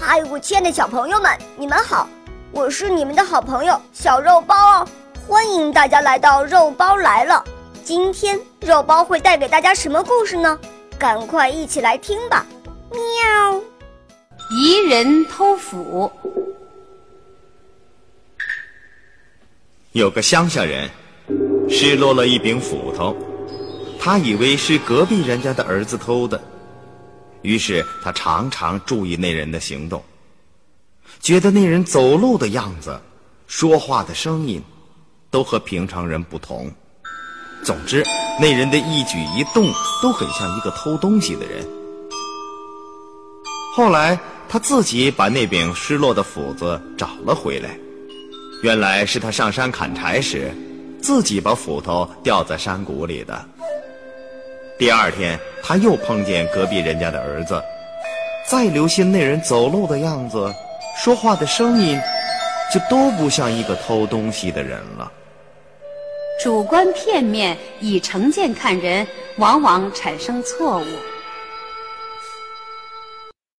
嗨，我亲爱的小朋友们，你们好！我是你们的好朋友小肉包哦，欢迎大家来到肉包来了。今天肉包会带给大家什么故事呢？赶快一起来听吧！喵。疑人偷斧。有个乡下人失落了一柄斧头，他以为是隔壁人家的儿子偷的，于是他常常注意那人的行动，觉得那人走路的样子、说话的声音都和平常人不同。总之，那人的一举一动都很像一个偷东西的人。后来。他自己把那柄失落的斧子找了回来，原来是他上山砍柴时，自己把斧头掉在山谷里的。第二天，他又碰见隔壁人家的儿子，再留心那人走路的样子，说话的声音，就都不像一个偷东西的人了。主观片面，以成见看人，往往产生错误。